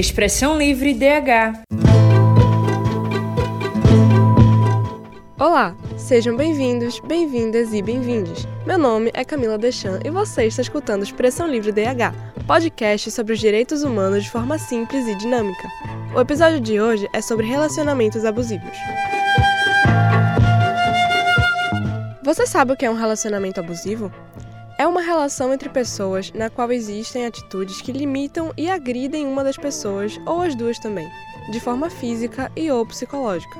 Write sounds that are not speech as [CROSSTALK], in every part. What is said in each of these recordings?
Expressão Livre DH. Olá, sejam bem-vindos, bem-vindas e bem-vindos. Meu nome é Camila Deschamps e você está escutando Expressão Livre DH, podcast sobre os direitos humanos de forma simples e dinâmica. O episódio de hoje é sobre relacionamentos abusivos. Você sabe o que é um relacionamento abusivo? É uma relação entre pessoas na qual existem atitudes que limitam e agridem uma das pessoas, ou as duas também, de forma física e ou psicológica.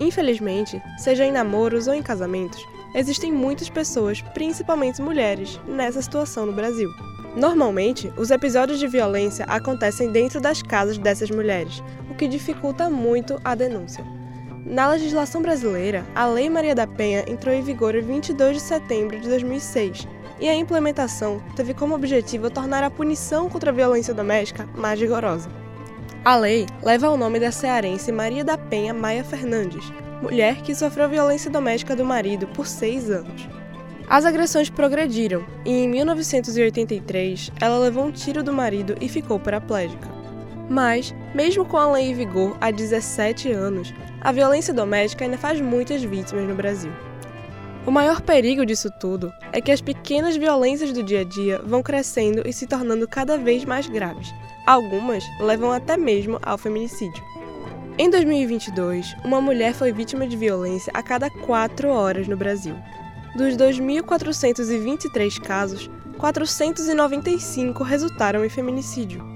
Infelizmente, seja em namoros ou em casamentos, existem muitas pessoas, principalmente mulheres, nessa situação no Brasil. Normalmente, os episódios de violência acontecem dentro das casas dessas mulheres, o que dificulta muito a denúncia. Na legislação brasileira, a Lei Maria da Penha entrou em vigor em 22 de setembro de 2006 e a implementação teve como objetivo tornar a punição contra a violência doméstica mais rigorosa. A lei leva o nome da cearense Maria da Penha Maia Fernandes, mulher que sofreu violência doméstica do marido por seis anos. As agressões progrediram e, em 1983, ela levou um tiro do marido e ficou paraplégica. Mas, mesmo com a lei em vigor há 17 anos, a violência doméstica ainda faz muitas vítimas no Brasil. O maior perigo disso tudo é que as pequenas violências do dia a dia vão crescendo e se tornando cada vez mais graves. Algumas levam até mesmo ao feminicídio. Em 2022, uma mulher foi vítima de violência a cada quatro horas no Brasil. Dos 2.423 casos, 495 resultaram em feminicídio.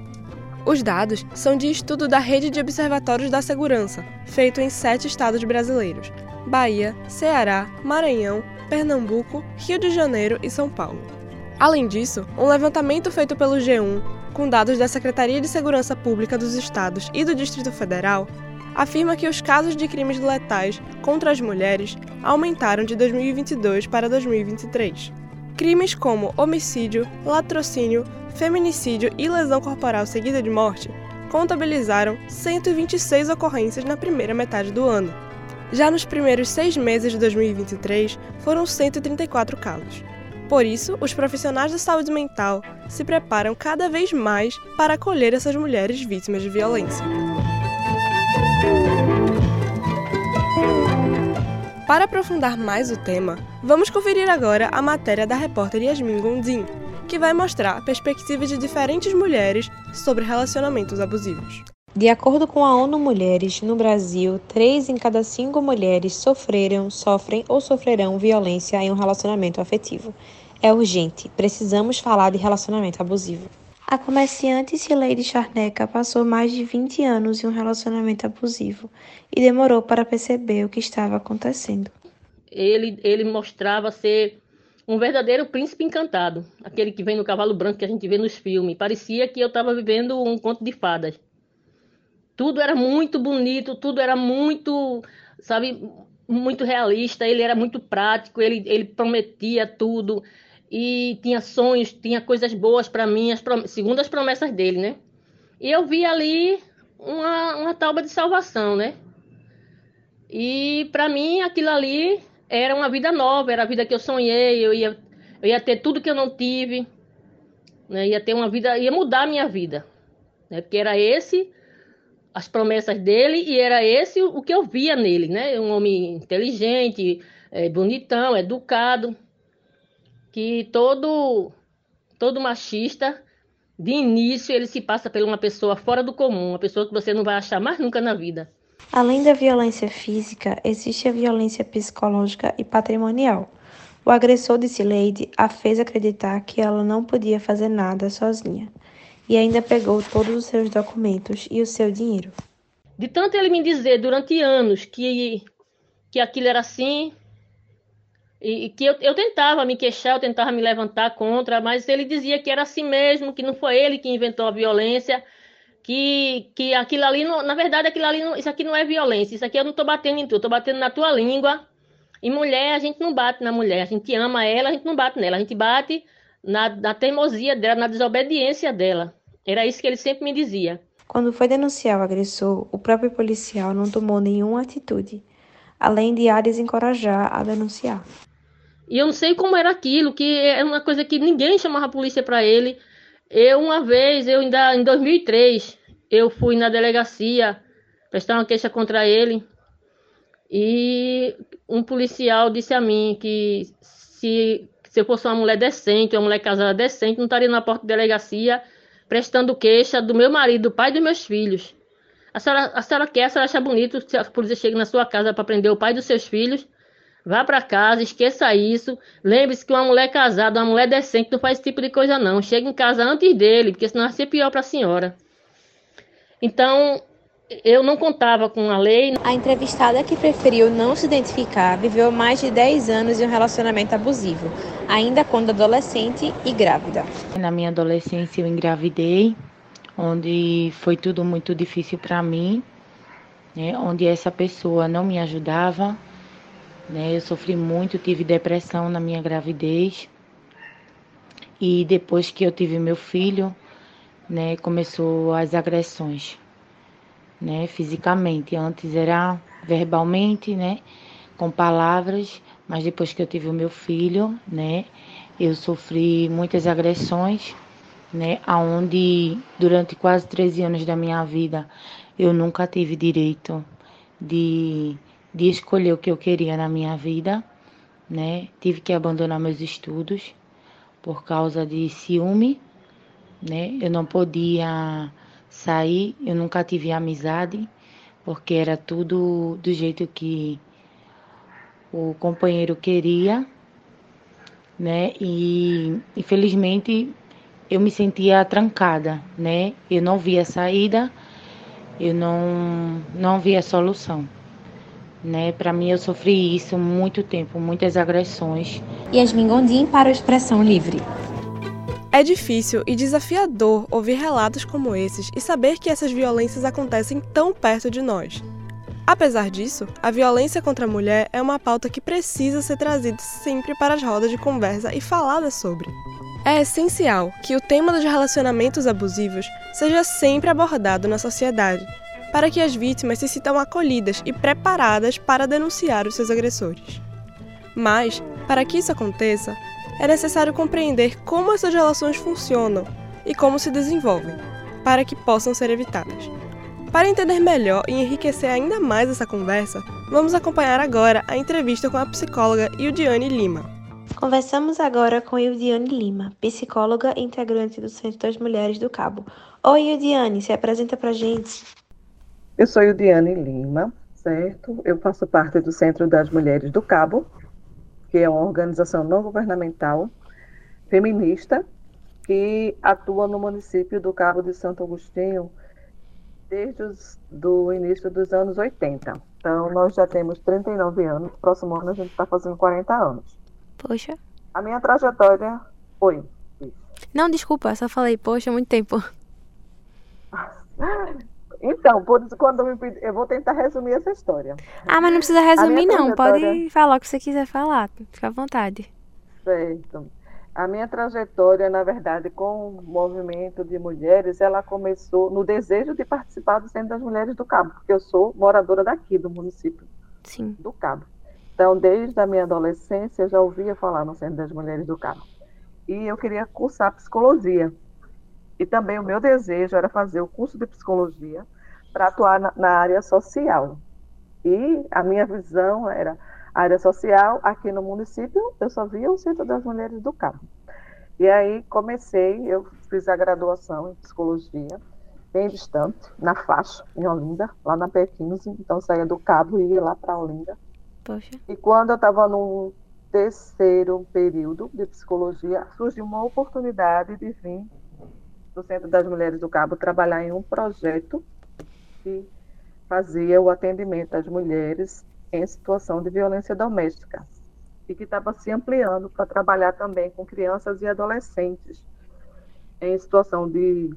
Os dados são de estudo da Rede de Observatórios da Segurança, feito em sete estados brasileiros, Bahia, Ceará, Maranhão, Pernambuco, Rio de Janeiro e São Paulo. Além disso, um levantamento feito pelo G1, com dados da Secretaria de Segurança Pública dos Estados e do Distrito Federal, afirma que os casos de crimes letais contra as mulheres aumentaram de 2022 para 2023. Crimes como homicídio, latrocínio, feminicídio e lesão corporal seguida de morte contabilizaram 126 ocorrências na primeira metade do ano, já nos primeiros seis meses de 2023, foram 134 casos. Por isso, os profissionais da saúde mental se preparam cada vez mais para acolher essas mulheres vítimas de violência. Para aprofundar mais o tema, vamos conferir agora a matéria da repórter Yasmin Gondim, que vai mostrar perspectivas de diferentes mulheres sobre relacionamentos abusivos. De acordo com a ONU Mulheres, no Brasil, três em cada cinco mulheres sofreram, sofrem ou sofrerão violência em um relacionamento afetivo. É urgente, precisamos falar de relacionamento abusivo. A comerciante Cileide Charneca passou mais de 20 anos em um relacionamento abusivo e demorou para perceber o que estava acontecendo. Ele, ele mostrava ser um verdadeiro príncipe encantado, aquele que vem no cavalo branco que a gente vê nos filmes. Parecia que eu estava vivendo um conto de fadas. Tudo era muito bonito, tudo era muito, sabe, muito realista. Ele era muito prático, ele, ele prometia tudo e tinha sonhos, tinha coisas boas para mim, as segundo as promessas dele, né? E eu vi ali uma, uma tauba de salvação, né? E para mim aquilo ali era uma vida nova, era a vida que eu sonhei, eu ia, eu ia ter tudo que eu não tive, né? Ia ter uma vida, ia mudar a minha vida, né? Porque era esse as promessas dele e era esse o que eu via nele, né? Um homem inteligente, é, bonitão, educado, que todo todo machista de início ele se passa por uma pessoa fora do comum, uma pessoa que você não vai achar mais nunca na vida. Além da violência física, existe a violência psicológica e patrimonial. O agressor de Sileide a fez acreditar que ela não podia fazer nada sozinha e ainda pegou todos os seus documentos e o seu dinheiro. De tanto ele me dizer durante anos que, que aquilo era assim, e, que eu, eu tentava me queixar, eu tentava me levantar contra, mas ele dizia que era assim mesmo, que não foi ele que inventou a violência, que, que aquilo ali, não, na verdade, aquilo ali, não, isso aqui não é violência, isso aqui eu não estou batendo em tu, estou batendo na tua língua. E mulher, a gente não bate na mulher, a gente ama ela, a gente não bate nela, a gente bate na, na teimosia dela, na desobediência dela. Era isso que ele sempre me dizia. Quando foi denunciar o agressor, o próprio policial não tomou nenhuma atitude, além de a desencorajar a denunciar. E eu não sei como era aquilo, que é uma coisa que ninguém chamava a polícia para ele. Eu, uma vez, eu ainda em 2003, eu fui na delegacia prestar uma queixa contra ele e um policial disse a mim que se, se eu fosse uma mulher decente, uma mulher casada decente, não estaria na porta da delegacia prestando queixa do meu marido, do pai dos meus filhos. A senhora, a senhora quer, a senhora acha bonito se a polícia chega na sua casa para prender o pai dos seus filhos? Vá para casa, esqueça isso. Lembre-se que uma mulher casada, uma mulher decente, não faz esse tipo de coisa, não. Chega em casa antes dele, porque senão vai ser pior para a senhora. Então, eu não contava com a lei. A entrevistada que preferiu não se identificar viveu mais de 10 anos em um relacionamento abusivo, ainda quando adolescente e grávida. Na minha adolescência eu engravidei, onde foi tudo muito difícil para mim, né? onde essa pessoa não me ajudava, né? Eu sofri muito, tive depressão na minha gravidez. E depois que eu tive meu filho, né, começou as agressões, né, fisicamente. Antes era verbalmente, né, com palavras, mas depois que eu tive o meu filho, né, eu sofri muitas agressões, né, aonde durante quase 13 anos da minha vida eu nunca tive direito de de escolher o que eu queria na minha vida, né? Tive que abandonar meus estudos por causa de ciúme, né? Eu não podia sair, eu nunca tive amizade, porque era tudo do jeito que o companheiro queria, né? E infelizmente eu me sentia trancada, né? Eu não via saída, eu não não via solução né? Para mim eu sofri isso muito tempo, muitas agressões. Yasmin Gondim para o Expressão Livre. É difícil e desafiador ouvir relatos como esses e saber que essas violências acontecem tão perto de nós. Apesar disso, a violência contra a mulher é uma pauta que precisa ser trazida sempre para as rodas de conversa e falada sobre. É essencial que o tema dos relacionamentos abusivos seja sempre abordado na sociedade, para que as vítimas se sintam acolhidas e preparadas para denunciar os seus agressores. Mas, para que isso aconteça, é necessário compreender como essas relações funcionam e como se desenvolvem, para que possam ser evitadas. Para entender melhor e enriquecer ainda mais essa conversa, vamos acompanhar agora a entrevista com a psicóloga Ildiane Lima. Conversamos agora com Ildiane Lima, psicóloga e integrante do Centro das Mulheres do Cabo. Oi, Ildiane, se apresenta pra gente. Eu sou Diane Lima, certo? Eu faço parte do Centro das Mulheres do Cabo, que é uma organização não governamental feminista que atua no município do Cabo de Santo Agostinho desde do início dos anos 80. Então, nós já temos 39 anos, próximo ano a gente está fazendo 40 anos. Poxa. A minha trajetória. Oi. Não, desculpa, só falei, poxa, muito tempo. [LAUGHS] Então, por isso, quando eu me pedi, eu vou tentar resumir essa história. Ah, mas não precisa resumir, não. Pode falar o que você quiser falar. Fica à vontade. Certo. A minha trajetória, na verdade, com o movimento de mulheres, ela começou no desejo de participar do Centro das Mulheres do Cabo, porque eu sou moradora daqui, do município Sim. do Cabo. Então, desde a minha adolescência, eu já ouvia falar no Centro das Mulheres do Cabo. E eu queria cursar psicologia. E também o meu desejo era fazer o curso de psicologia para atuar na, na, área social. E a minha visão era a área social aqui no município, eu só via o Centro das Mulheres do Cabo. E aí comecei, eu fiz a graduação em psicologia, bem distante, na faixa, em Olinda, lá na P15, então saía do Cabo e ia lá para Olinda. Poxa. E quando eu estava no terceiro período de psicologia, surgiu uma oportunidade de vir do Centro das Mulheres do Cabo trabalhar em um projeto que fazia o atendimento às mulheres em situação de violência doméstica e que estava se ampliando para trabalhar também com crianças e adolescentes em situação de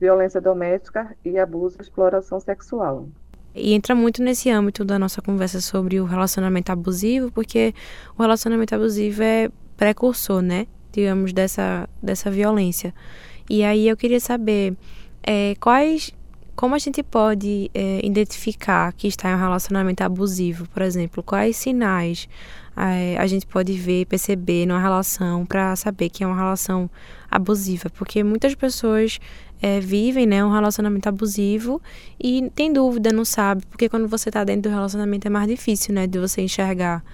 violência doméstica e abuso e exploração sexual. E entra muito nesse âmbito da nossa conversa sobre o relacionamento abusivo, porque o relacionamento abusivo é precursor, né? Digamos, dessa, dessa violência. E aí eu queria saber é, quais como a gente pode é, identificar que está em um relacionamento abusivo, por exemplo? Quais sinais é, a gente pode ver, perceber numa relação para saber que é uma relação abusiva? Porque muitas pessoas é, vivem né, um relacionamento abusivo e tem dúvida, não sabe, porque quando você está dentro do relacionamento é mais difícil né, de você enxergar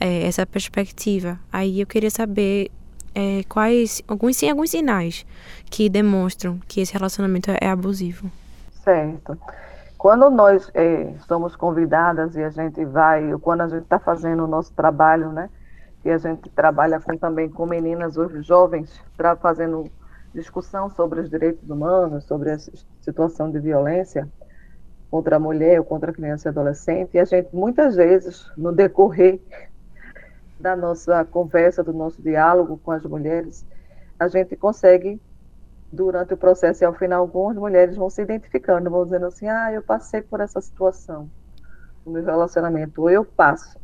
é, essa perspectiva. Aí eu queria saber é, quais alguns, sim, alguns sinais que demonstram que esse relacionamento é abusivo. Certo. Quando nós é, somos convidadas e a gente vai, quando a gente está fazendo o nosso trabalho, né? E a gente trabalha com, também com meninas hoje jovens, fazendo discussão sobre os direitos humanos, sobre a situação de violência contra a mulher ou contra a criança e adolescente, e a gente muitas vezes, no decorrer da nossa conversa, do nosso diálogo com as mulheres, a gente consegue durante o processo e ao final algumas mulheres vão se identificando, vão dizendo assim, ah, eu passei por essa situação no meu relacionamento, ou eu passo.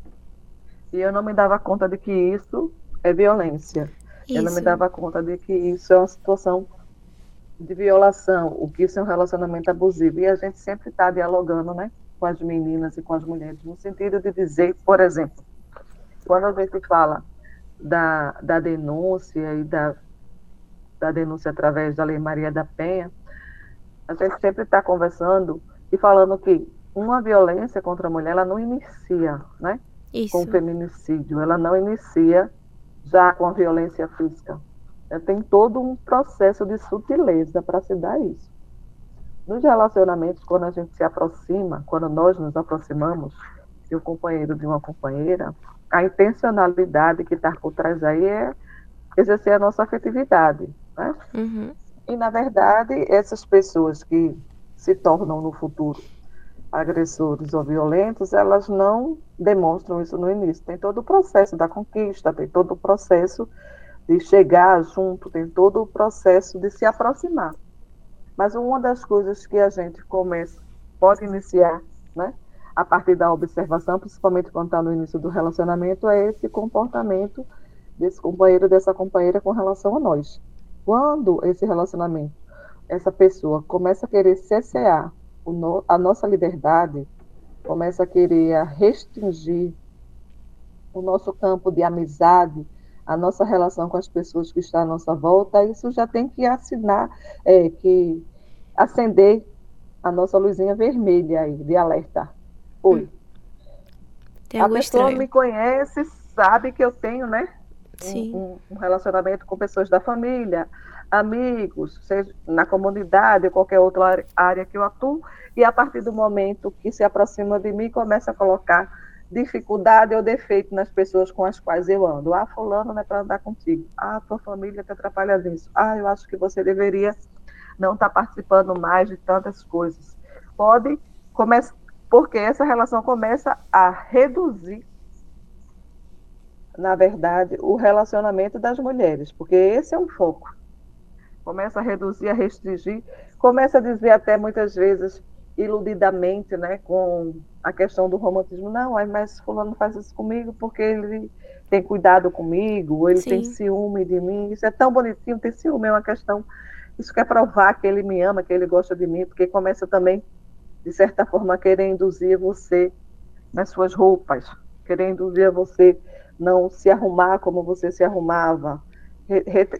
E eu não me dava conta de que isso é violência. Isso. Eu não me dava conta de que isso é uma situação de violação, o que isso é um relacionamento abusivo. E a gente sempre está dialogando né, com as meninas e com as mulheres, no sentido de dizer, por exemplo, quando a gente fala da, da denúncia e da da denúncia através da Lei Maria da Penha, a gente sempre está conversando e falando que uma violência contra a mulher, ela não inicia, né? Isso. Com o feminicídio, ela não inicia já com a violência física. É, tem todo um processo de sutileza para se dar isso. Nos relacionamentos, quando a gente se aproxima, quando nós nos aproximamos de um companheiro, de uma companheira, a intencionalidade que está por trás aí é exercer a nossa afetividade, né? Uhum. E, na verdade, essas pessoas que se tornam no futuro agressores ou violentos, elas não demonstram isso no início. Tem todo o processo da conquista, tem todo o processo de chegar junto, tem todo o processo de se aproximar. Mas uma das coisas que a gente começa, pode iniciar, né, a partir da observação, principalmente quando está no início do relacionamento, é esse comportamento desse companheiro, dessa companheira com relação a nós. Quando esse relacionamento, essa pessoa começa a querer cessear no, a nossa liberdade, começa a querer restringir o nosso campo de amizade, a nossa relação com as pessoas que estão à nossa volta, isso já tem que assinar, é, que acender a nossa luzinha vermelha aí, de alerta. Oi. Tem a pessoa estranho. me conhece, sabe que eu tenho, né? Um, um, relacionamento com pessoas da família, amigos, seja na comunidade ou qualquer outra área que eu atuo, e a partir do momento que se aproxima de mim, começa a colocar dificuldade ou defeito nas pessoas com as quais eu ando. Ah, fulano não é para andar contigo. Ah, tua família te atrapalha nisso. Ah, eu acho que você deveria não estar tá participando mais de tantas coisas. Pode começar, porque essa relação começa a reduzir na verdade, o relacionamento das mulheres, porque esse é o foco. Começa a reduzir, a restringir, começa a dizer até muitas vezes iludidamente, né, com a questão do romantismo, não, mas fulano faz isso comigo porque ele tem cuidado comigo, ele Sim. tem ciúme de mim, isso é tão bonitinho, ter ciúme é uma questão, isso quer provar que ele me ama, que ele gosta de mim, porque começa também, de certa forma, a querer induzir você nas suas roupas, querer induzir você não se arrumar como você se arrumava,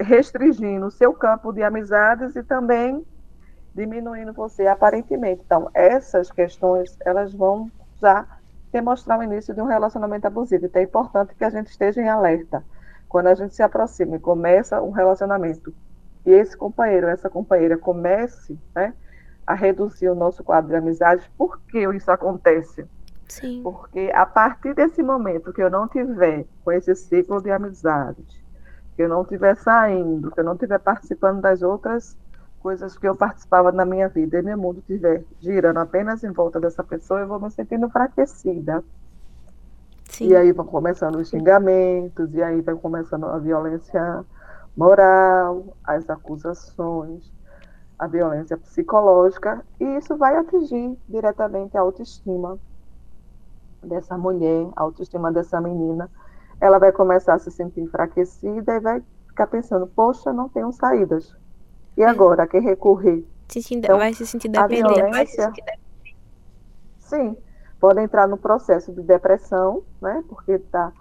restringindo o seu campo de amizades e também diminuindo você aparentemente. Então, essas questões, elas vão já demonstrar o início de um relacionamento abusivo. Então, é importante que a gente esteja em alerta. Quando a gente se aproxima e começa um relacionamento, e esse companheiro, essa companheira comece né, a reduzir o nosso quadro de amizades, por que isso acontece? Sim. Porque a partir desse momento que eu não tiver com esse ciclo de amizade, que eu não estiver saindo, que eu não estiver participando das outras coisas que eu participava na minha vida e meu mundo estiver girando apenas em volta dessa pessoa, eu vou me sentindo enfraquecida. Sim. E aí vão começando os xingamentos, e aí vai começando a violência moral, as acusações, a violência psicológica, e isso vai atingir diretamente a autoestima dessa mulher, a autoestima dessa menina, ela vai começar a se sentir enfraquecida e vai ficar pensando, poxa, não tenho saídas. E agora, a quem recorrer? se então, vai se sentir dependente. Violência, sim, pode entrar no processo de depressão, né? Porque está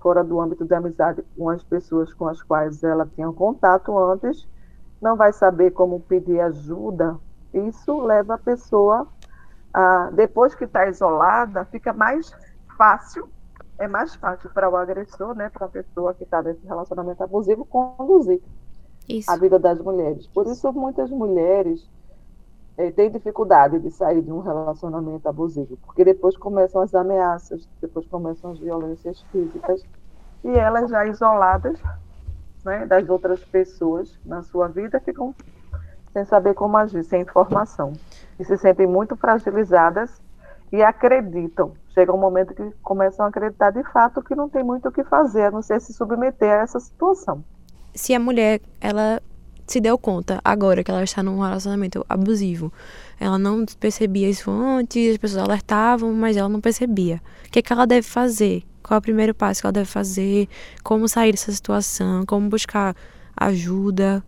fora do âmbito de amizade com as pessoas com as quais ela tinha contato antes, não vai saber como pedir ajuda. Isso leva a pessoa a, depois que está isolada, fica mais fácil, é mais fácil para o agressor, né, para a pessoa que está nesse relacionamento abusivo, conduzir isso. a vida das mulheres. Por isso, muitas mulheres é, têm dificuldade de sair de um relacionamento abusivo, porque depois começam as ameaças, depois começam as violências físicas, e elas já isoladas né, das outras pessoas na sua vida ficam sem saber como agir, sem informação. E se sentem muito fragilizadas e acreditam. Chega um momento que começam a acreditar de fato que não tem muito o que fazer, a não ser se submeter a essa situação. Se a mulher, ela se deu conta agora que ela está num relacionamento abusivo. Ela não percebia isso antes, as pessoas alertavam, mas ela não percebia. O que, é que ela deve fazer? Qual é o primeiro passo que ela deve fazer? Como sair dessa situação? Como buscar ajuda?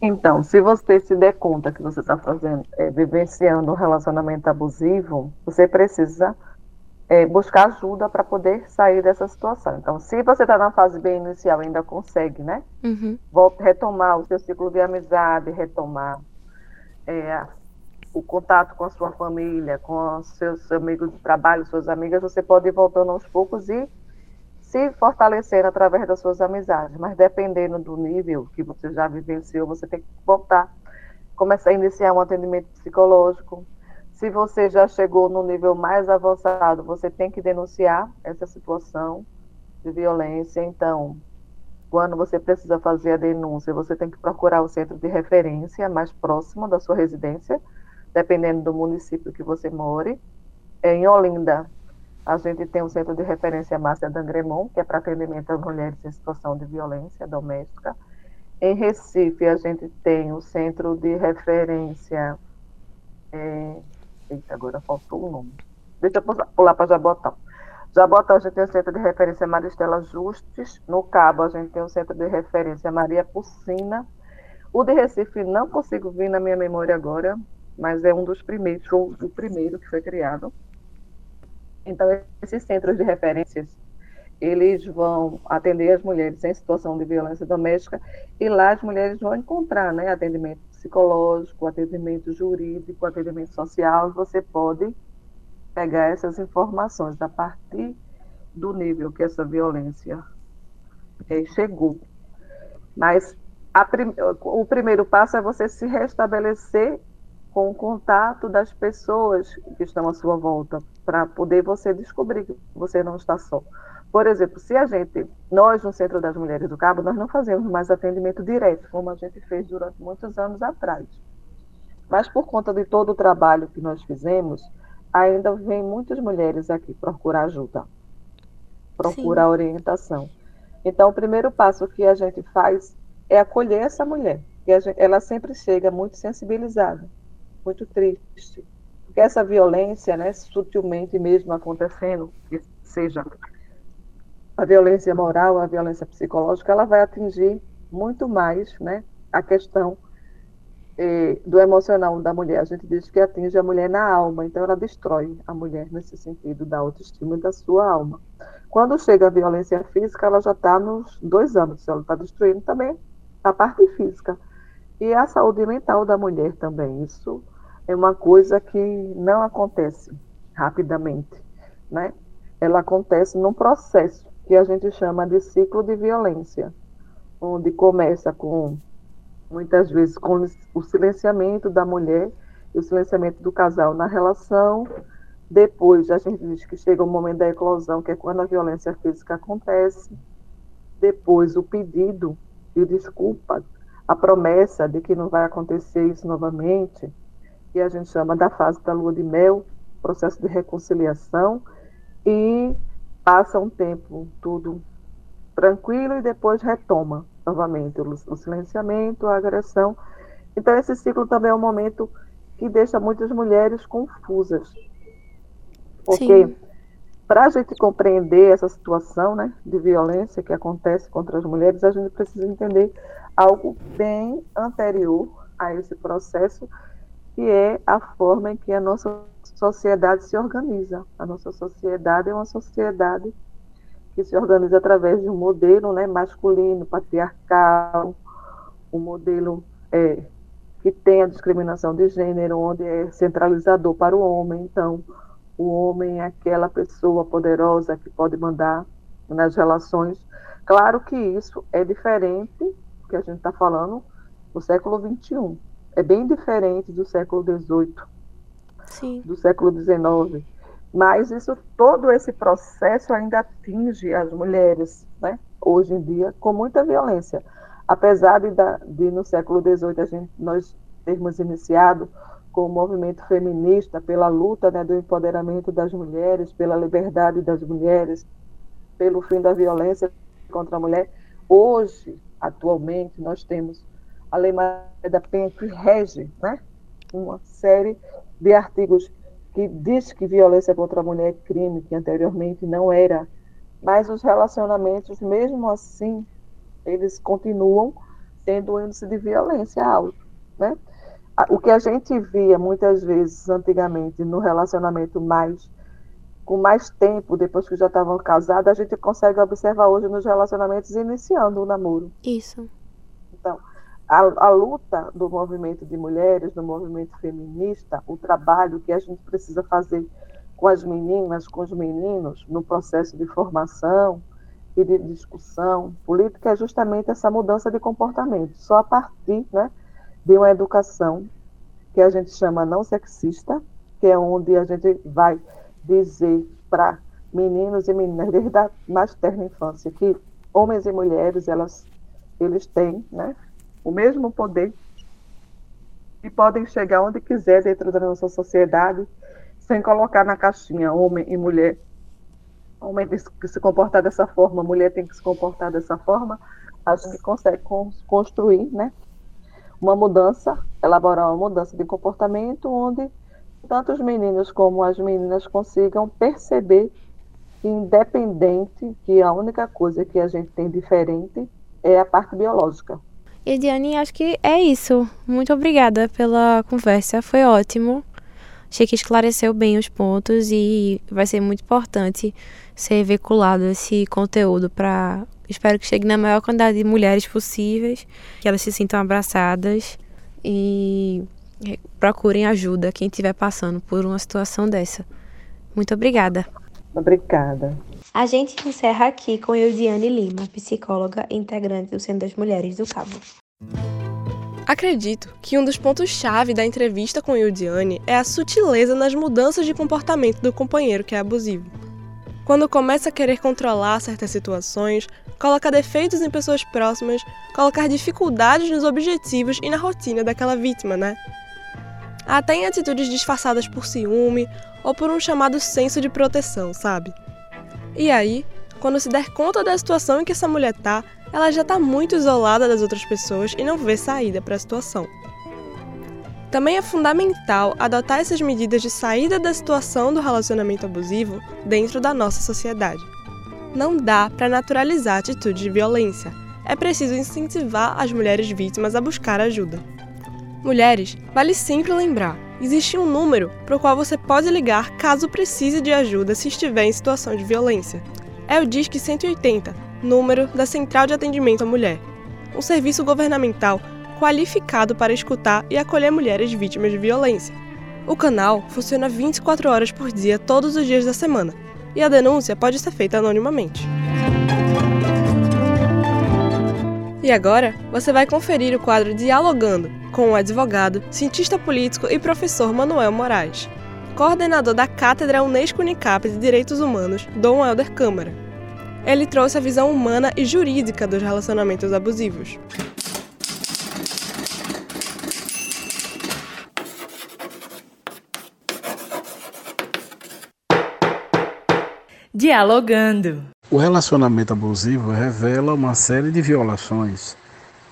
Então, se você se der conta que você está fazendo, é, vivenciando um relacionamento abusivo, você precisa é, buscar ajuda para poder sair dessa situação. Então, se você está na fase bem inicial, ainda consegue, né? Uhum. Volta, retomar o seu ciclo de amizade, retomar é, o contato com a sua família, com os seus amigos de trabalho, suas amigas, você pode ir voltando aos poucos e se fortalecer através das suas amizades. Mas dependendo do nível que você já vivenciou, você tem que voltar, começar a iniciar um atendimento psicológico, se você já chegou no nível mais avançado, você tem que denunciar essa situação de violência. Então, quando você precisa fazer a denúncia, você tem que procurar o centro de referência mais próximo da sua residência, dependendo do município que você more. Em Olinda, a gente tem o centro de referência Márcia Dangremont, que é para atendimento às mulheres em situação de violência doméstica. Em Recife, a gente tem o centro de referência é, Eita, agora faltou o nome. Deixa eu pular para Jabotão. Jabotão, a gente tem o centro de referência Maristela Justes. No Cabo, a gente tem o centro de referência Maria Pucina. O de Recife não consigo vir na minha memória agora, mas é um dos primeiros, ou o primeiro que foi criado. Então, esses centros de referências, eles vão atender as mulheres em situação de violência doméstica e lá as mulheres vão encontrar né, atendimento psicológico, atendimento jurídico, atendimento social, você pode pegar essas informações a partir do nível que essa violência é, chegou. Mas prim o primeiro passo é você se restabelecer com o contato das pessoas que estão à sua volta, para poder você descobrir que você não está só. Por exemplo, se a gente, nós no Centro das Mulheres do Cabo, nós não fazemos mais atendimento direto, como a gente fez durante muitos anos atrás. Mas por conta de todo o trabalho que nós fizemos, ainda vem muitas mulheres aqui procurar ajuda, procurar Sim. orientação. Então, o primeiro passo que a gente faz é acolher essa mulher, que gente, ela sempre chega muito sensibilizada, muito triste, porque essa violência, né, sutilmente mesmo acontecendo, que seja a violência moral, a violência psicológica, ela vai atingir muito mais né, a questão eh, do emocional da mulher. A gente diz que atinge a mulher na alma, então ela destrói a mulher nesse sentido da autoestima e da sua alma. Quando chega a violência física, ela já está nos dois âmbitos, ela está destruindo também a parte física. E a saúde mental da mulher também. Isso é uma coisa que não acontece rapidamente, né? Ela acontece num processo que a gente chama de ciclo de violência, onde começa com, muitas vezes, com o silenciamento da mulher e o silenciamento do casal na relação. Depois, a gente diz que chega o momento da eclosão, que é quando a violência física acontece. Depois, o pedido de desculpa, a promessa de que não vai acontecer isso novamente, que a gente chama da fase da lua de mel, processo de reconciliação. E passa um tempo tudo tranquilo e depois retoma novamente o, o silenciamento, a agressão. Então, esse ciclo também é um momento que deixa muitas mulheres confusas. Porque, para a gente compreender essa situação né, de violência que acontece contra as mulheres, a gente precisa entender algo bem anterior a esse processo, que é a forma em que a nossa sociedade se organiza. A nossa sociedade é uma sociedade que se organiza através de um modelo né, masculino, patriarcal, um modelo é, que tem a discriminação de gênero, onde é centralizador para o homem. Então, o homem é aquela pessoa poderosa que pode mandar nas relações. Claro que isso é diferente, que a gente está falando, do século XXI. É bem diferente do século XVIII, Sim. do século XIX. Mas isso, todo esse processo ainda atinge as mulheres, né? hoje em dia, com muita violência. Apesar de, de no século XVIII a gente, nós termos iniciado com o movimento feminista pela luta né, do empoderamento das mulheres, pela liberdade das mulheres, pelo fim da violência contra a mulher, hoje, atualmente, nós temos a Lei Maria da Penha que rege né, uma série de artigos que diz que violência contra a mulher é crime, que anteriormente não era. Mas os relacionamentos, mesmo assim, eles continuam tendo um índice de violência alto. Né? O que a gente via muitas vezes antigamente no relacionamento mais com mais tempo, depois que já estavam casados, a gente consegue observar hoje nos relacionamentos iniciando o namoro. Isso. Então, a, a, luta do movimento de mulheres, do movimento feminista, o trabalho que a gente precisa fazer com as meninas, com os meninos, no processo de formação e de discussão política, é justamente essa mudança de comportamento. Só a partir né, de uma educação que a gente chama não sexista, que é onde a gente vai dizer para meninos e meninas desde a mais terna infância que homens e mulheres elas eles têm né, o mesmo poder e podem chegar onde quiser dentro da nossa sociedade, sem colocar na caixinha homem e mulher. Homem tem que se comportar dessa forma, mulher tem que se comportar dessa forma. Acho que consegue construir, né? Uma mudança, elaborar uma mudança de comportamento onde tanto os meninos como as meninas consigam perceber que, independente, que a única coisa que a gente tem diferente é a parte biológica. Ediane, acho que é isso. Muito obrigada pela conversa, foi ótimo. Achei que esclareceu bem os pontos e vai ser muito importante ser veiculado esse conteúdo para. Espero que chegue na maior quantidade de mulheres possíveis, que elas se sintam abraçadas e procurem ajuda quem estiver passando por uma situação dessa. Muito obrigada. Obrigada. A gente encerra aqui com Eudiane Lima, psicóloga e integrante do Centro das Mulheres do Cabo. Acredito que um dos pontos-chave da entrevista com Eudiane é a sutileza nas mudanças de comportamento do companheiro que é abusivo. Quando começa a querer controlar certas situações, coloca defeitos em pessoas próximas, colocar dificuldades nos objetivos e na rotina daquela vítima, né? Até em atitudes disfarçadas por ciúme ou por um chamado senso de proteção, sabe? E aí, quando se der conta da situação em que essa mulher tá, ela já tá muito isolada das outras pessoas e não vê saída para a situação. Também é fundamental adotar essas medidas de saída da situação do relacionamento abusivo dentro da nossa sociedade. Não dá para naturalizar atitudes de violência. É preciso incentivar as mulheres vítimas a buscar ajuda. Mulheres, vale sempre lembrar: existe um número para o qual você pode ligar caso precise de ajuda se estiver em situação de violência. É o DISC 180, número da Central de Atendimento à Mulher, um serviço governamental qualificado para escutar e acolher mulheres vítimas de violência. O canal funciona 24 horas por dia, todos os dias da semana, e a denúncia pode ser feita anonimamente. E agora você vai conferir o quadro Dialogando com o advogado, cientista político e professor Manuel Moraes, coordenador da Cátedra Unesco Unicap de Direitos Humanos, Dom Helder Câmara. Ele trouxe a visão humana e jurídica dos relacionamentos abusivos. Dialogando. O relacionamento abusivo revela uma série de violações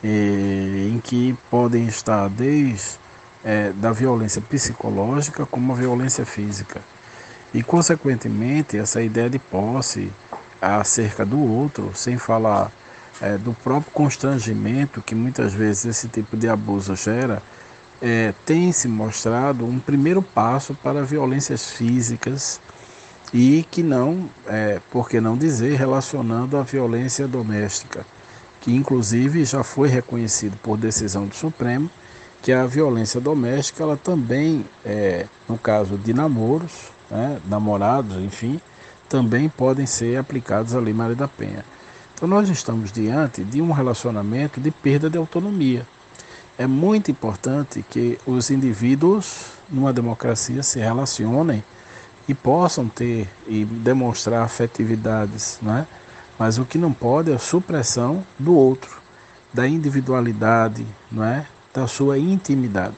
eh, em que podem estar desde eh, da violência psicológica como a violência física. E, consequentemente, essa ideia de posse acerca do outro, sem falar é, do próprio constrangimento que muitas vezes esse tipo de abuso gera, é, tem se mostrado um primeiro passo para violências físicas e que não, é, por que não dizer, relacionando a violência doméstica, que inclusive já foi reconhecido por decisão do Supremo que a violência doméstica ela também, é, no caso de namoros, né, namorados, enfim, também podem ser aplicados à Lei Maria da Penha. Então nós estamos diante de um relacionamento de perda de autonomia. É muito importante que os indivíduos numa democracia se relacionem e possam ter e demonstrar afetividades, né? Mas o que não pode é a supressão do outro, da individualidade, não é? Da sua intimidade.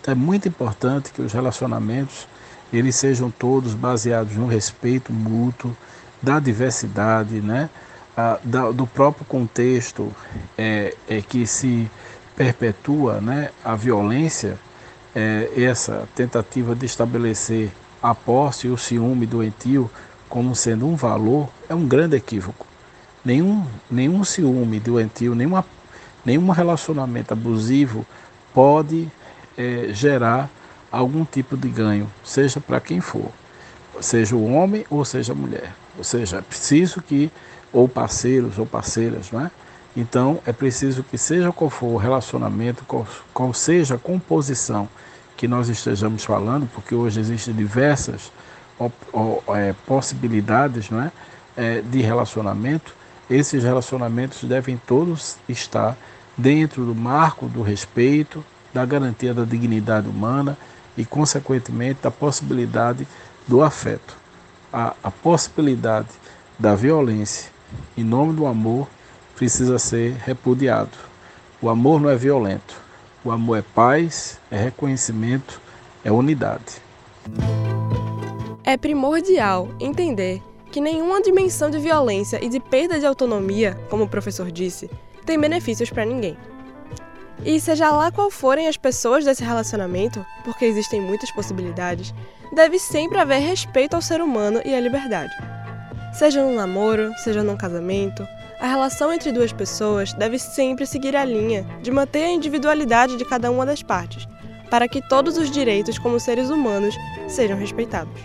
Então é muito importante que os relacionamentos eles sejam todos baseados no respeito mútuo, da diversidade, né? Da, do próprio contexto é, é que se perpetua né, a violência, é, essa tentativa de estabelecer a posse e o ciúme doentio como sendo um valor é um grande equívoco. Nenhum, nenhum ciúme doentio, nenhuma, nenhum relacionamento abusivo pode é, gerar algum tipo de ganho, seja para quem for, seja o homem ou seja a mulher. Ou seja, é preciso que, ou parceiros ou parceiras, não é? Então, é preciso que, seja qual for o relacionamento, qual, qual seja a composição que nós estejamos falando, porque hoje existem diversas é, possibilidades não é? é, de relacionamento, esses relacionamentos devem todos estar dentro do marco do respeito, da garantia da dignidade humana e, consequentemente, da possibilidade do afeto. A, a possibilidade da violência em nome do amor precisa ser repudiado. O amor não é violento. O amor é paz, é reconhecimento, é unidade. É primordial entender que nenhuma dimensão de violência e de perda de autonomia, como o professor disse, tem benefícios para ninguém. E seja lá qual forem as pessoas desse relacionamento, porque existem muitas possibilidades, deve sempre haver respeito ao ser humano e à liberdade. Seja num namoro, seja num casamento, a relação entre duas pessoas deve sempre seguir a linha de manter a individualidade de cada uma das partes, para que todos os direitos como seres humanos sejam respeitados.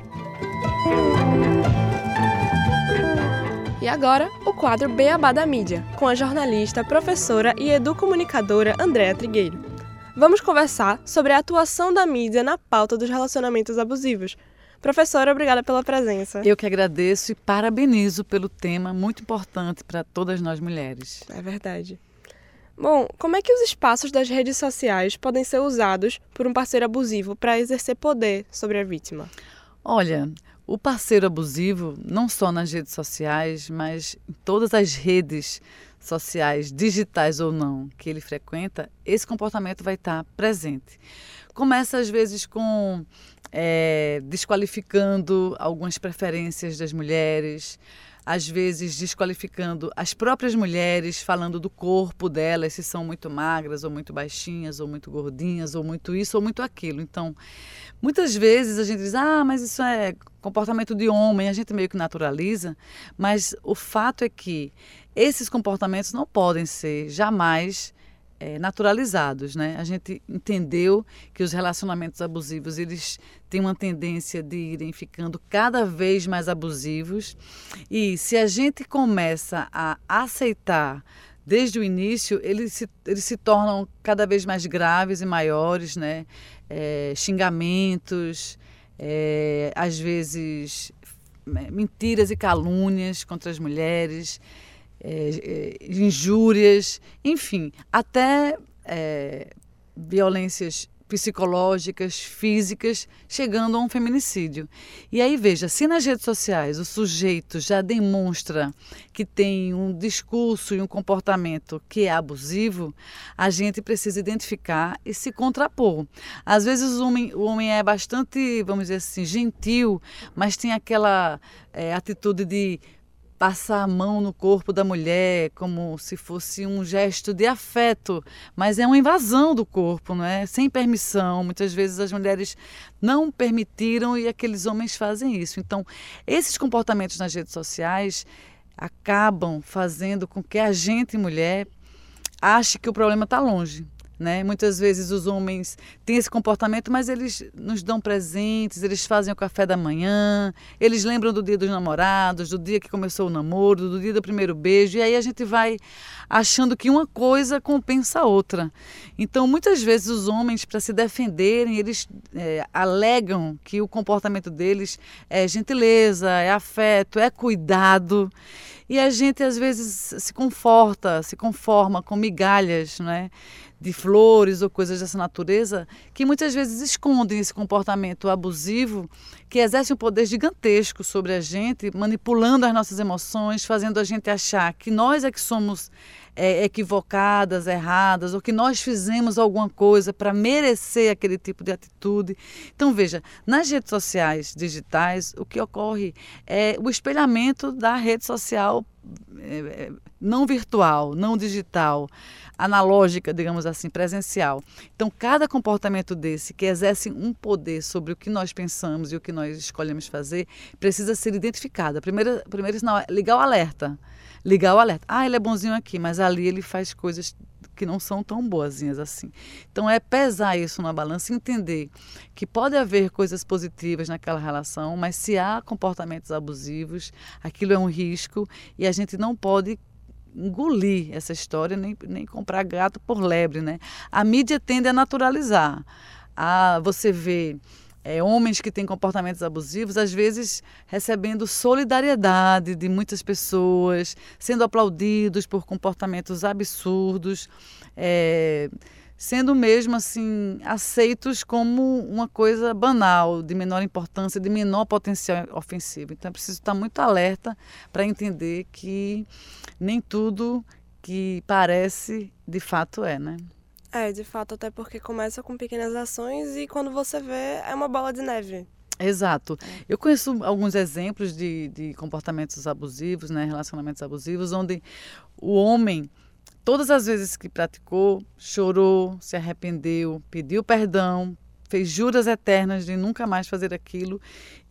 E agora, o quadro Beabá da Mídia, com a jornalista, professora e educomunicadora Andréa Trigueiro. Vamos conversar sobre a atuação da mídia na pauta dos relacionamentos abusivos. Professora, obrigada pela presença. Eu que agradeço e parabenizo pelo tema muito importante para todas nós mulheres. É verdade. Bom, como é que os espaços das redes sociais podem ser usados por um parceiro abusivo para exercer poder sobre a vítima? Olha, o parceiro abusivo, não só nas redes sociais, mas em todas as redes sociais, digitais ou não, que ele frequenta, esse comportamento vai estar presente. Começa às vezes com é, desqualificando algumas preferências das mulheres, às vezes desqualificando as próprias mulheres, falando do corpo delas, se são muito magras ou muito baixinhas ou muito gordinhas ou muito isso ou muito aquilo. Então, muitas vezes a gente diz: "Ah, mas isso é comportamento de homem", a gente meio que naturaliza, mas o fato é que esses comportamentos não podem ser jamais é, naturalizados, né? A gente entendeu que os relacionamentos abusivos eles têm uma tendência de irem ficando cada vez mais abusivos e se a gente começa a aceitar desde o início eles se, eles se tornam cada vez mais graves e maiores, né? É, xingamentos, é, às vezes mentiras e calúnias contra as mulheres é, injúrias, enfim, até é, violências psicológicas, físicas, chegando a um feminicídio. E aí veja, se nas redes sociais o sujeito já demonstra que tem um discurso e um comportamento que é abusivo, a gente precisa identificar e se contrapor. Às vezes o homem, o homem é bastante, vamos dizer assim, gentil, mas tem aquela é, atitude de passar a mão no corpo da mulher como se fosse um gesto de afeto, mas é uma invasão do corpo, não é? Sem permissão. Muitas vezes as mulheres não permitiram e aqueles homens fazem isso. Então, esses comportamentos nas redes sociais acabam fazendo com que a gente, mulher, ache que o problema está longe. Né? Muitas vezes os homens têm esse comportamento, mas eles nos dão presentes, eles fazem o café da manhã, eles lembram do dia dos namorados, do dia que começou o namoro, do dia do primeiro beijo, e aí a gente vai achando que uma coisa compensa a outra. Então, muitas vezes os homens, para se defenderem, eles é, alegam que o comportamento deles é gentileza, é afeto, é cuidado. E a gente às vezes se conforta, se conforma com migalhas, né? De flores ou coisas dessa natureza que muitas vezes escondem esse comportamento abusivo que exerce um poder gigantesco sobre a gente, manipulando as nossas emoções, fazendo a gente achar que nós é que somos é, equivocadas, erradas, ou que nós fizemos alguma coisa para merecer aquele tipo de atitude. Então, veja, nas redes sociais digitais, o que ocorre é o espelhamento da rede social não virtual, não digital analógica, digamos assim, presencial. Então, cada comportamento desse que exerce um poder sobre o que nós pensamos e o que nós escolhemos fazer precisa ser identificado. Primeiro, primeiro sinal é ligar o alerta. Ligar o alerta. Ah, ele é bonzinho aqui, mas ali ele faz coisas que não são tão boazinhas assim. Então é pesar isso na balança e entender que pode haver coisas positivas naquela relação, mas se há comportamentos abusivos, aquilo é um risco e a gente não pode engolir essa história, nem, nem comprar gato por lebre, né? A mídia tende a naturalizar. A, você vê é, homens que têm comportamentos abusivos, às vezes recebendo solidariedade de muitas pessoas, sendo aplaudidos por comportamentos absurdos. É, sendo mesmo assim aceitos como uma coisa banal, de menor importância, de menor potencial ofensivo. Então é preciso estar muito alerta para entender que nem tudo que parece de fato é, né? É, de fato, até porque começa com pequenas ações e quando você vê é uma bola de neve. Exato. Eu conheço alguns exemplos de, de comportamentos abusivos, né, relacionamentos abusivos, onde o homem Todas as vezes que praticou, chorou, se arrependeu, pediu perdão, fez juras eternas de nunca mais fazer aquilo.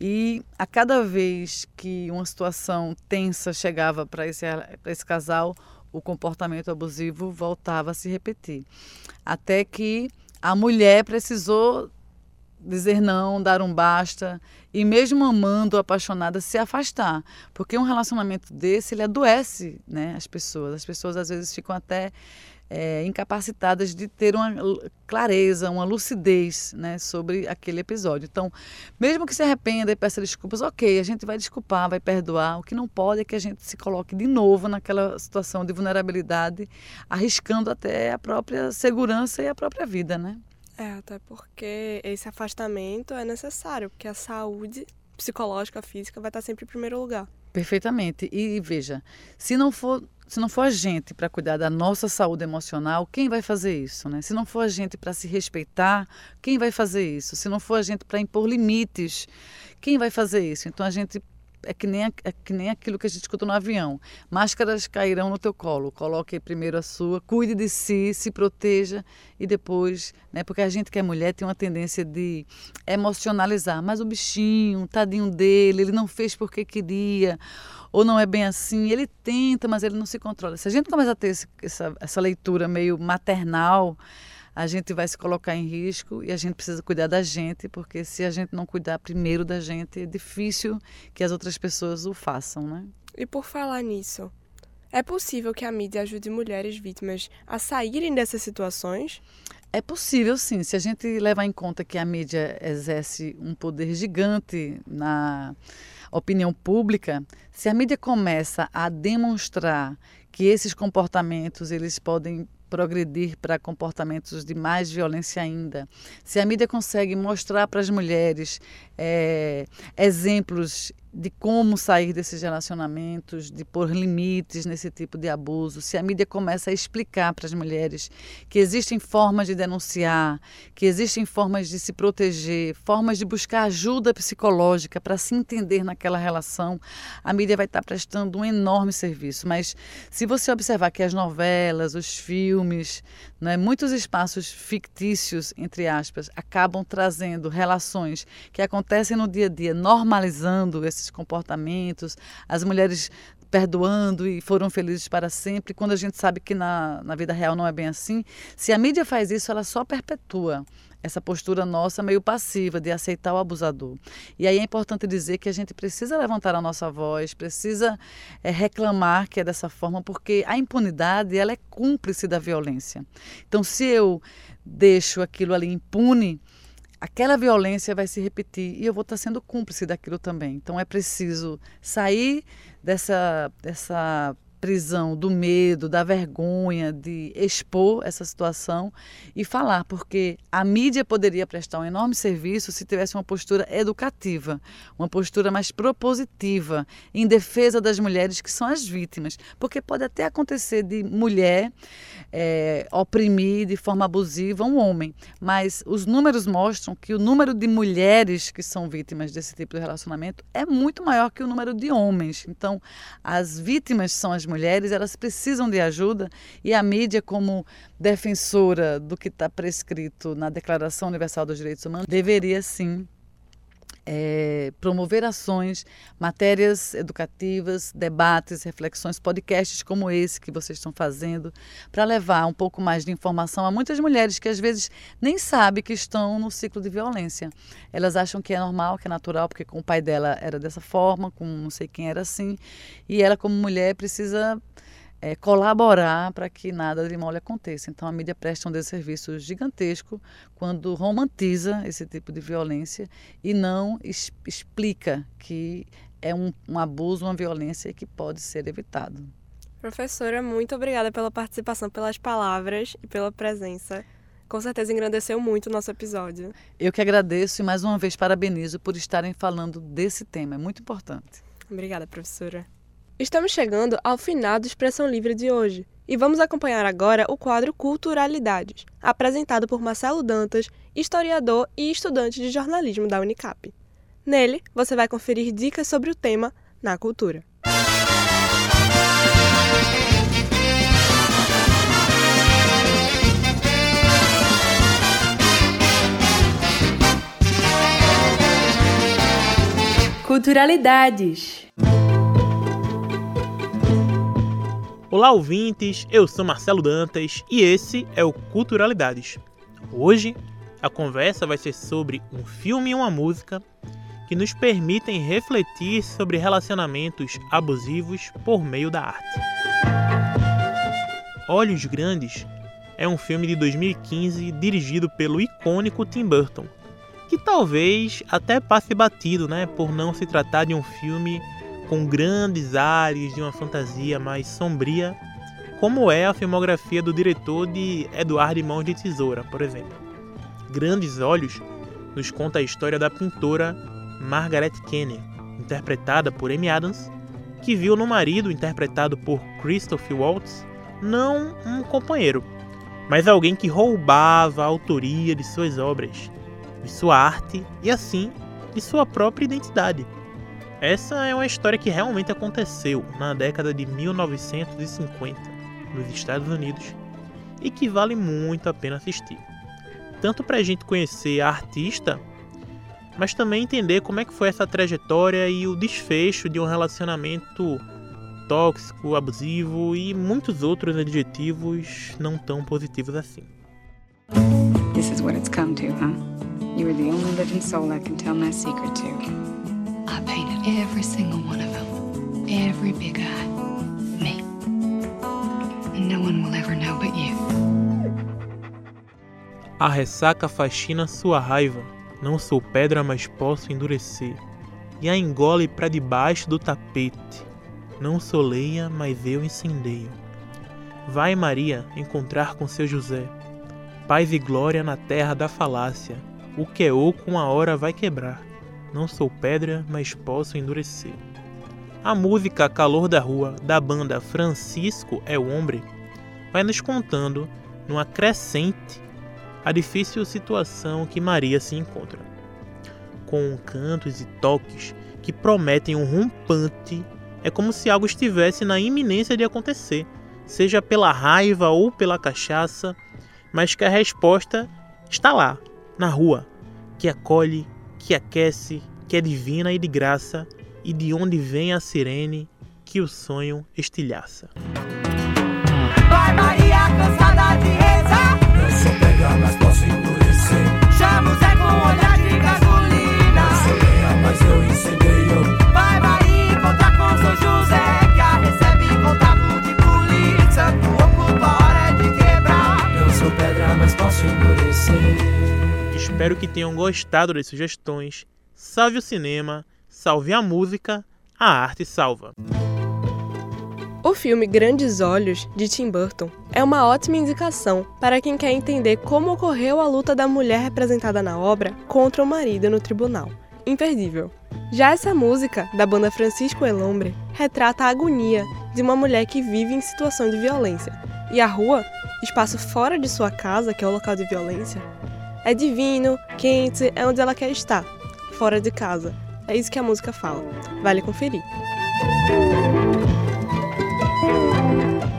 E a cada vez que uma situação tensa chegava para esse, esse casal, o comportamento abusivo voltava a se repetir. Até que a mulher precisou dizer não, dar um basta e mesmo amando, apaixonada, se afastar, porque um relacionamento desse ele adoece, né, as pessoas. As pessoas às vezes ficam até é, incapacitadas de ter uma clareza, uma lucidez, né, sobre aquele episódio. Então, mesmo que se arrependa e peça desculpas, ok, a gente vai desculpar, vai perdoar. O que não pode é que a gente se coloque de novo naquela situação de vulnerabilidade, arriscando até a própria segurança e a própria vida, né? É, até porque esse afastamento é necessário, porque a saúde psicológica, física vai estar sempre em primeiro lugar. Perfeitamente. E veja, se não for se não for a gente para cuidar da nossa saúde emocional, quem vai fazer isso, né? Se não for a gente para se respeitar, quem vai fazer isso? Se não for a gente para impor limites, quem vai fazer isso? Então a gente é que, nem, é que nem aquilo que a gente escuta no avião. Máscaras cairão no teu colo. Coloque primeiro a sua, cuide de si, se proteja e depois, né? Porque a gente que é mulher tem uma tendência de emocionalizar. Mas o bichinho, tadinho dele, ele não fez porque queria, ou não é bem assim. Ele tenta, mas ele não se controla. Se a gente começa a ter esse, essa, essa leitura meio maternal, a gente vai se colocar em risco e a gente precisa cuidar da gente, porque se a gente não cuidar primeiro da gente, é difícil que as outras pessoas o façam, né? E por falar nisso, é possível que a mídia ajude mulheres vítimas a saírem dessas situações? É possível, sim. Se a gente levar em conta que a mídia exerce um poder gigante na opinião pública, se a mídia começa a demonstrar que esses comportamentos eles podem progredir para comportamentos de mais violência ainda, se a mídia consegue mostrar para as mulheres é, exemplos de como sair desses relacionamentos, de pôr limites nesse tipo de abuso, se a mídia começa a explicar para as mulheres que existem formas de denunciar, que existem formas de se proteger, formas de buscar ajuda psicológica para se entender naquela relação, a mídia vai estar prestando um enorme serviço. Mas se você observar que as novelas, os filmes, né, muitos espaços fictícios, entre aspas, acabam trazendo relações que acontecem no dia a dia, normalizando esses comportamentos, as mulheres perdoando e foram felizes para sempre, quando a gente sabe que na, na vida real não é bem assim. Se a mídia faz isso, ela só perpetua essa postura nossa meio passiva de aceitar o abusador. E aí é importante dizer que a gente precisa levantar a nossa voz, precisa é, reclamar que é dessa forma, porque a impunidade ela é cúmplice da violência. Então, se eu deixo aquilo ali impune, aquela violência vai se repetir e eu vou estar sendo cúmplice daquilo também. Então é preciso sair dessa, dessa prisão do medo, da vergonha de expor essa situação e falar, porque a mídia poderia prestar um enorme serviço se tivesse uma postura educativa, uma postura mais propositiva em defesa das mulheres que são as vítimas, porque pode até acontecer de mulher é, oprimir de forma abusiva um homem, mas os números mostram que o número de mulheres que são vítimas desse tipo de relacionamento é muito maior que o número de homens. Então, as vítimas são as mulheres, elas precisam de ajuda e a mídia, como defensora do que está prescrito na Declaração Universal dos Direitos Humanos, deveria sim é, promover ações, matérias educativas, debates, reflexões, podcasts como esse que vocês estão fazendo, para levar um pouco mais de informação a muitas mulheres que às vezes nem sabem que estão no ciclo de violência. Elas acham que é normal, que é natural, porque com o pai dela era dessa forma, com não sei quem era assim, e ela, como mulher, precisa é, colaborar para que nada de mal lhe aconteça. Então a mídia presta um desserviço gigantesco quando romantiza esse tipo de violência e não es explica que é um, um abuso, uma violência que pode ser evitado. Professora, muito obrigada pela participação, pelas palavras e pela presença. Com certeza engrandeceu muito o nosso episódio. Eu que agradeço e mais uma vez parabenizo por estarem falando desse tema, é muito importante. Obrigada, professora. Estamos chegando ao final do Expressão Livre de hoje e vamos acompanhar agora o quadro Culturalidades, apresentado por Marcelo Dantas, historiador e estudante de jornalismo da Unicap. Nele, você vai conferir dicas sobre o tema na cultura. Culturalidades. Olá, ouvintes! Eu sou Marcelo Dantas e esse é o Culturalidades. Hoje, a conversa vai ser sobre um filme e uma música que nos permitem refletir sobre relacionamentos abusivos por meio da arte. Olhos Grandes é um filme de 2015 dirigido pelo icônico Tim Burton, que talvez até passe batido, né, por não se tratar de um filme com grandes ares de uma fantasia mais sombria, como é a filmografia do diretor de Eduardo Mãos de Tesoura, por exemplo. Grandes Olhos nos conta a história da pintora Margaret Kenner, interpretada por Amy Adams, que viu no marido, interpretado por Christopher Waltz, não um companheiro, mas alguém que roubava a autoria de suas obras, de sua arte e assim de sua própria identidade. Essa é uma história que realmente aconteceu na década de 1950 nos Estados Unidos e que vale muito a pena assistir. Tanto para a gente conhecer a artista, mas também entender como é que foi essa trajetória e o desfecho de um relacionamento tóxico, abusivo e muitos outros adjetivos não tão positivos assim. This is what it's come to, huh? You the only living soul I can tell my secret to. I painted every single one of them. Every big eye. Me. And no one will ever know but you. A ressaca fascina sua raiva. Não sou pedra, mas posso endurecer. E a engole para debaixo do tapete. Não sou leia, mas eu incendeio. Vai, Maria, encontrar com seu José. Paz e glória na terra da falácia. O que é oco uma hora vai quebrar. Não sou pedra, mas posso endurecer. A música Calor da Rua, da banda Francisco é o Homem, vai nos contando, numa crescente, a difícil situação que Maria se encontra. Com cantos e toques que prometem um rompante, é como se algo estivesse na iminência de acontecer, seja pela raiva ou pela cachaça, mas que a resposta está lá, na rua, que acolhe, que aquece, que é divina e de graça, e de onde vem a sirene que o sonho estilhaça. Vai Maria, cansada de rezar. Eu sou pegar, mas posso endurecer. Chama o Zé com olhar de gasolina. Eu sou leia, mas eu incendeio. Vai Maria, encontrar com São José. Que a recebe contato de polícia. Tu ocupa a hora de quebrar. Eu sou pedra, mas posso endurecer. Espero que tenham gostado das sugestões. Salve o cinema, salve a música, a arte salva. O filme Grandes Olhos, de Tim Burton, é uma ótima indicação para quem quer entender como ocorreu a luta da mulher representada na obra contra o marido no tribunal. Imperdível. Já essa música, da banda Francisco Elombre, retrata a agonia de uma mulher que vive em situação de violência. E a rua, espaço fora de sua casa, que é o local de violência, é divino, quente, é onde ela quer estar, fora de casa. É isso que a música fala. Vale conferir.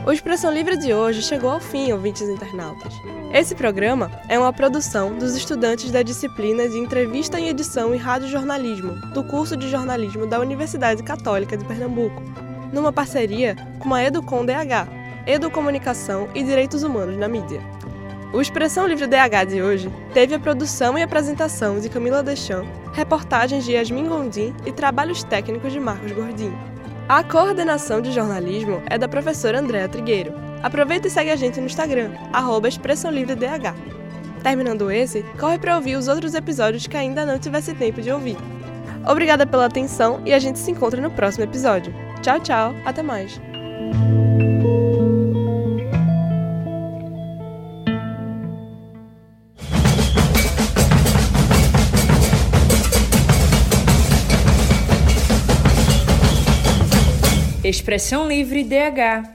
O Expressão Livre de hoje chegou ao fim, ouvintes internautas. Esse programa é uma produção dos estudantes da disciplina de Entrevista em Edição e Radiojornalismo do curso de jornalismo da Universidade Católica de Pernambuco, numa parceria com a Educom DH, Educomunicação e Direitos Humanos na Mídia. O Expressão Livre DH de hoje teve a produção e apresentação de Camila Deschamps, reportagens de Yasmin Gondim e trabalhos técnicos de Marcos Gordinho. A coordenação de jornalismo é da professora Andréa Trigueiro. Aproveita e segue a gente no Instagram, arroba Expressão Livre DH. Terminando esse, corre para ouvir os outros episódios que ainda não tivesse tempo de ouvir. Obrigada pela atenção e a gente se encontra no próximo episódio. Tchau, tchau, até mais. Expressão Livre DH